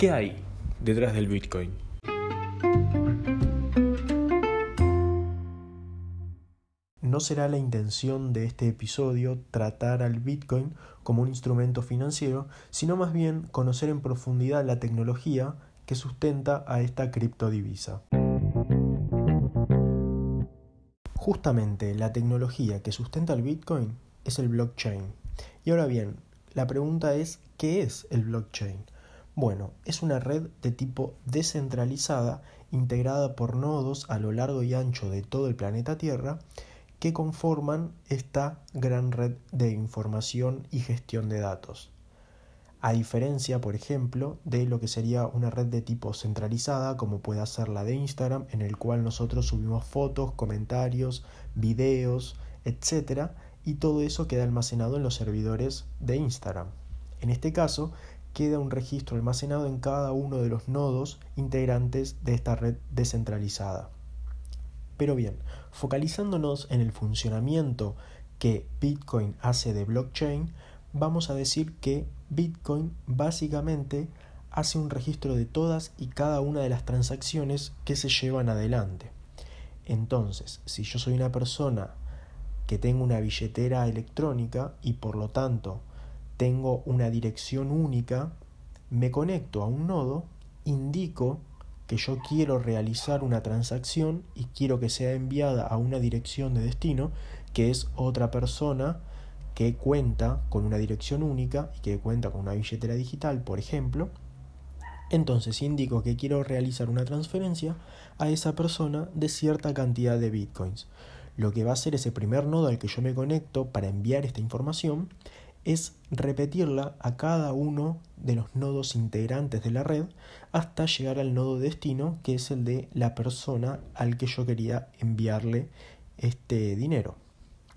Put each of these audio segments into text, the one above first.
¿Qué hay detrás del Bitcoin? No será la intención de este episodio tratar al Bitcoin como un instrumento financiero, sino más bien conocer en profundidad la tecnología que sustenta a esta criptodivisa. Justamente la tecnología que sustenta el Bitcoin es el blockchain. Y ahora bien, la pregunta es, ¿qué es el blockchain? Bueno, es una red de tipo descentralizada integrada por nodos a lo largo y ancho de todo el planeta Tierra que conforman esta gran red de información y gestión de datos. A diferencia, por ejemplo, de lo que sería una red de tipo centralizada, como puede ser la de Instagram, en el cual nosotros subimos fotos, comentarios, videos, etc. Y todo eso queda almacenado en los servidores de Instagram. En este caso, queda un registro almacenado en cada uno de los nodos integrantes de esta red descentralizada. Pero bien, focalizándonos en el funcionamiento que Bitcoin hace de blockchain, vamos a decir que Bitcoin básicamente hace un registro de todas y cada una de las transacciones que se llevan adelante. Entonces, si yo soy una persona que tengo una billetera electrónica y por lo tanto tengo una dirección única, me conecto a un nodo, indico que yo quiero realizar una transacción y quiero que sea enviada a una dirección de destino, que es otra persona que cuenta con una dirección única y que cuenta con una billetera digital, por ejemplo, entonces indico que quiero realizar una transferencia a esa persona de cierta cantidad de bitcoins. Lo que va a hacer ese primer nodo al que yo me conecto para enviar esta información es repetirla a cada uno de los nodos integrantes de la red hasta llegar al nodo destino que es el de la persona al que yo quería enviarle este dinero.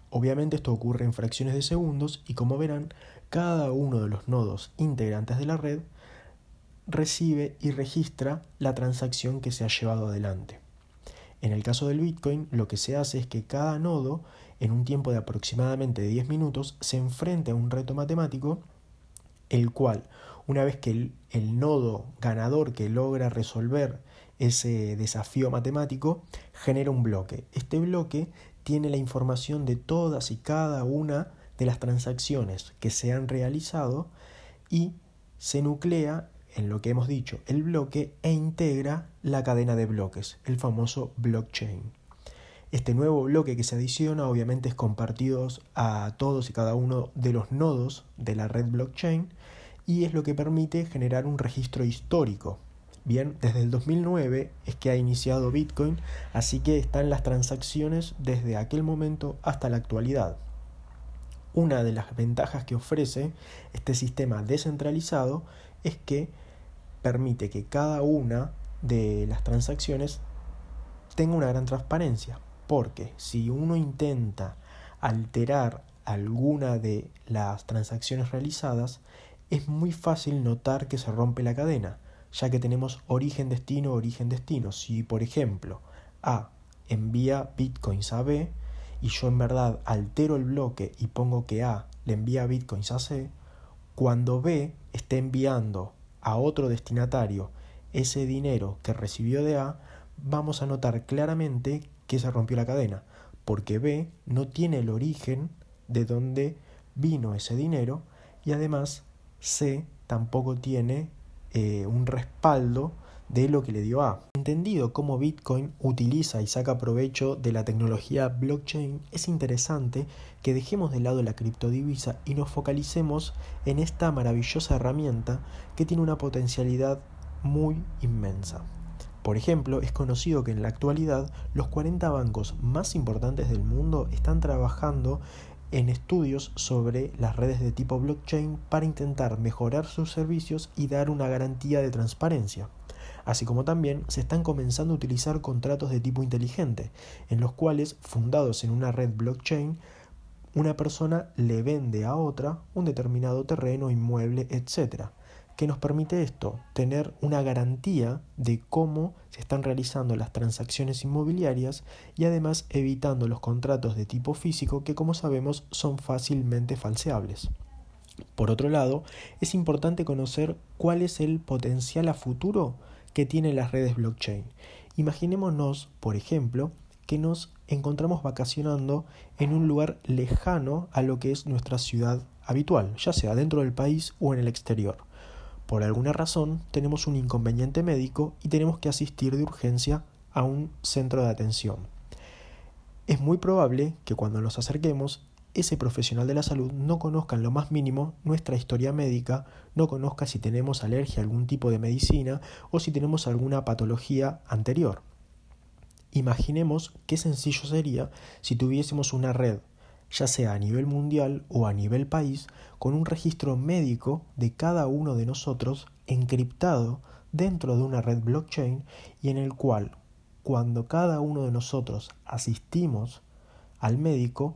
Obviamente esto ocurre en fracciones de segundos y como verán, cada uno de los nodos integrantes de la red recibe y registra la transacción que se ha llevado adelante. En el caso del Bitcoin, lo que se hace es que cada nodo, en un tiempo de aproximadamente 10 minutos, se enfrenta a un reto matemático, el cual, una vez que el, el nodo ganador que logra resolver ese desafío matemático, genera un bloque. Este bloque tiene la información de todas y cada una de las transacciones que se han realizado y se nuclea en lo que hemos dicho el bloque e integra la cadena de bloques, el famoso blockchain. Este nuevo bloque que se adiciona obviamente es compartido a todos y cada uno de los nodos de la red blockchain y es lo que permite generar un registro histórico Bien, desde el 2009 es que ha iniciado Bitcoin, así que están las transacciones desde aquel momento hasta la actualidad. Una de las ventajas que ofrece este sistema descentralizado es que permite que cada una de las transacciones tenga una gran transparencia, porque si uno intenta alterar alguna de las transacciones realizadas, es muy fácil notar que se rompe la cadena ya que tenemos origen-destino, origen-destino. Si, por ejemplo, A envía bitcoins a B y yo en verdad altero el bloque y pongo que A le envía bitcoins a C, cuando B esté enviando a otro destinatario ese dinero que recibió de A, vamos a notar claramente que se rompió la cadena, porque B no tiene el origen de donde vino ese dinero y además C tampoco tiene eh, un respaldo de lo que le dio A. Entendido cómo Bitcoin utiliza y saca provecho de la tecnología blockchain, es interesante que dejemos de lado la criptodivisa y nos focalicemos en esta maravillosa herramienta que tiene una potencialidad muy inmensa. Por ejemplo, es conocido que en la actualidad los 40 bancos más importantes del mundo están trabajando en estudios sobre las redes de tipo blockchain para intentar mejorar sus servicios y dar una garantía de transparencia. Así como también se están comenzando a utilizar contratos de tipo inteligente, en los cuales, fundados en una red blockchain, una persona le vende a otra un determinado terreno, inmueble, etc. ¿Qué nos permite esto? Tener una garantía de cómo se están realizando las transacciones inmobiliarias y además evitando los contratos de tipo físico que como sabemos son fácilmente falseables. Por otro lado, es importante conocer cuál es el potencial a futuro que tienen las redes blockchain. Imaginémonos, por ejemplo, que nos encontramos vacacionando en un lugar lejano a lo que es nuestra ciudad habitual, ya sea dentro del país o en el exterior. Por alguna razón tenemos un inconveniente médico y tenemos que asistir de urgencia a un centro de atención. Es muy probable que cuando nos acerquemos ese profesional de la salud no conozca en lo más mínimo nuestra historia médica, no conozca si tenemos alergia a algún tipo de medicina o si tenemos alguna patología anterior. Imaginemos qué sencillo sería si tuviésemos una red, ya sea a nivel mundial o a nivel país, con un registro médico de cada uno de nosotros encriptado dentro de una red blockchain y en el cual, cuando cada uno de nosotros asistimos al médico,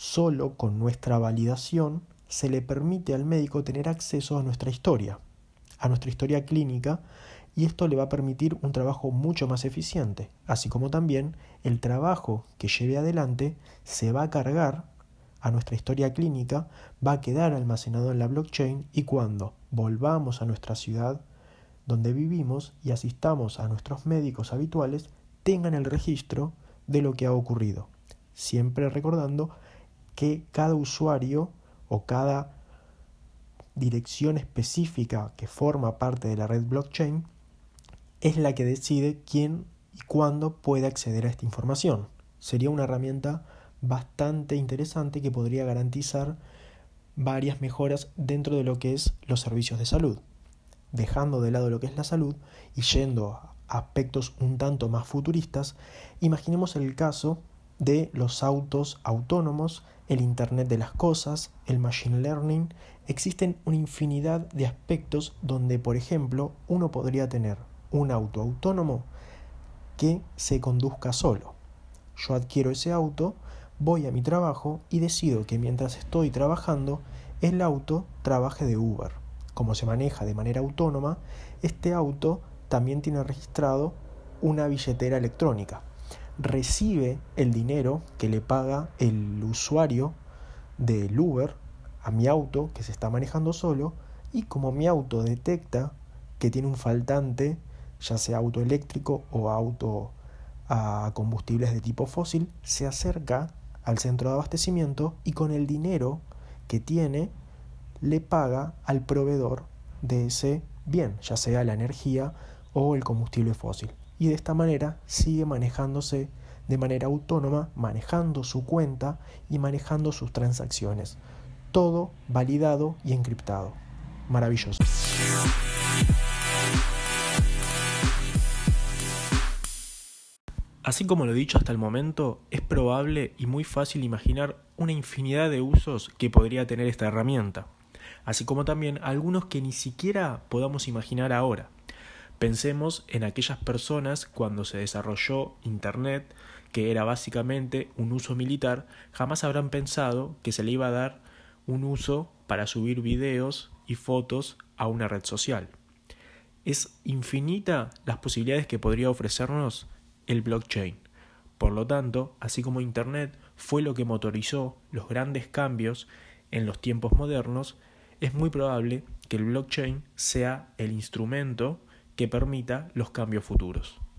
solo con nuestra validación se le permite al médico tener acceso a nuestra historia, a nuestra historia clínica y esto le va a permitir un trabajo mucho más eficiente, así como también el trabajo que lleve adelante se va a cargar a nuestra historia clínica, va a quedar almacenado en la blockchain y cuando volvamos a nuestra ciudad donde vivimos y asistamos a nuestros médicos habituales, tengan el registro de lo que ha ocurrido, siempre recordando que cada usuario o cada dirección específica que forma parte de la red blockchain es la que decide quién y cuándo puede acceder a esta información. Sería una herramienta bastante interesante que podría garantizar varias mejoras dentro de lo que es los servicios de salud. Dejando de lado lo que es la salud y yendo a aspectos un tanto más futuristas, imaginemos el caso de los autos autónomos, el Internet de las Cosas, el Machine Learning. Existen una infinidad de aspectos donde, por ejemplo, uno podría tener un auto autónomo que se conduzca solo. Yo adquiero ese auto, voy a mi trabajo y decido que mientras estoy trabajando, el auto trabaje de Uber. Como se maneja de manera autónoma, este auto también tiene registrado una billetera electrónica. Recibe el dinero que le paga el usuario del Uber a mi auto que se está manejando solo y como mi auto detecta que tiene un faltante ya sea auto eléctrico o auto a combustibles de tipo fósil, se acerca al centro de abastecimiento y con el dinero que tiene le paga al proveedor de ese bien, ya sea la energía o el combustible fósil. Y de esta manera sigue manejándose de manera autónoma, manejando su cuenta y manejando sus transacciones. Todo validado y encriptado. Maravilloso. Así como lo he dicho hasta el momento, es probable y muy fácil imaginar una infinidad de usos que podría tener esta herramienta, así como también algunos que ni siquiera podamos imaginar ahora. Pensemos en aquellas personas cuando se desarrolló Internet, que era básicamente un uso militar, jamás habrán pensado que se le iba a dar un uso para subir videos y fotos a una red social. Es infinita las posibilidades que podría ofrecernos el blockchain. Por lo tanto, así como Internet fue lo que motorizó los grandes cambios en los tiempos modernos, es muy probable que el blockchain sea el instrumento que permita los cambios futuros.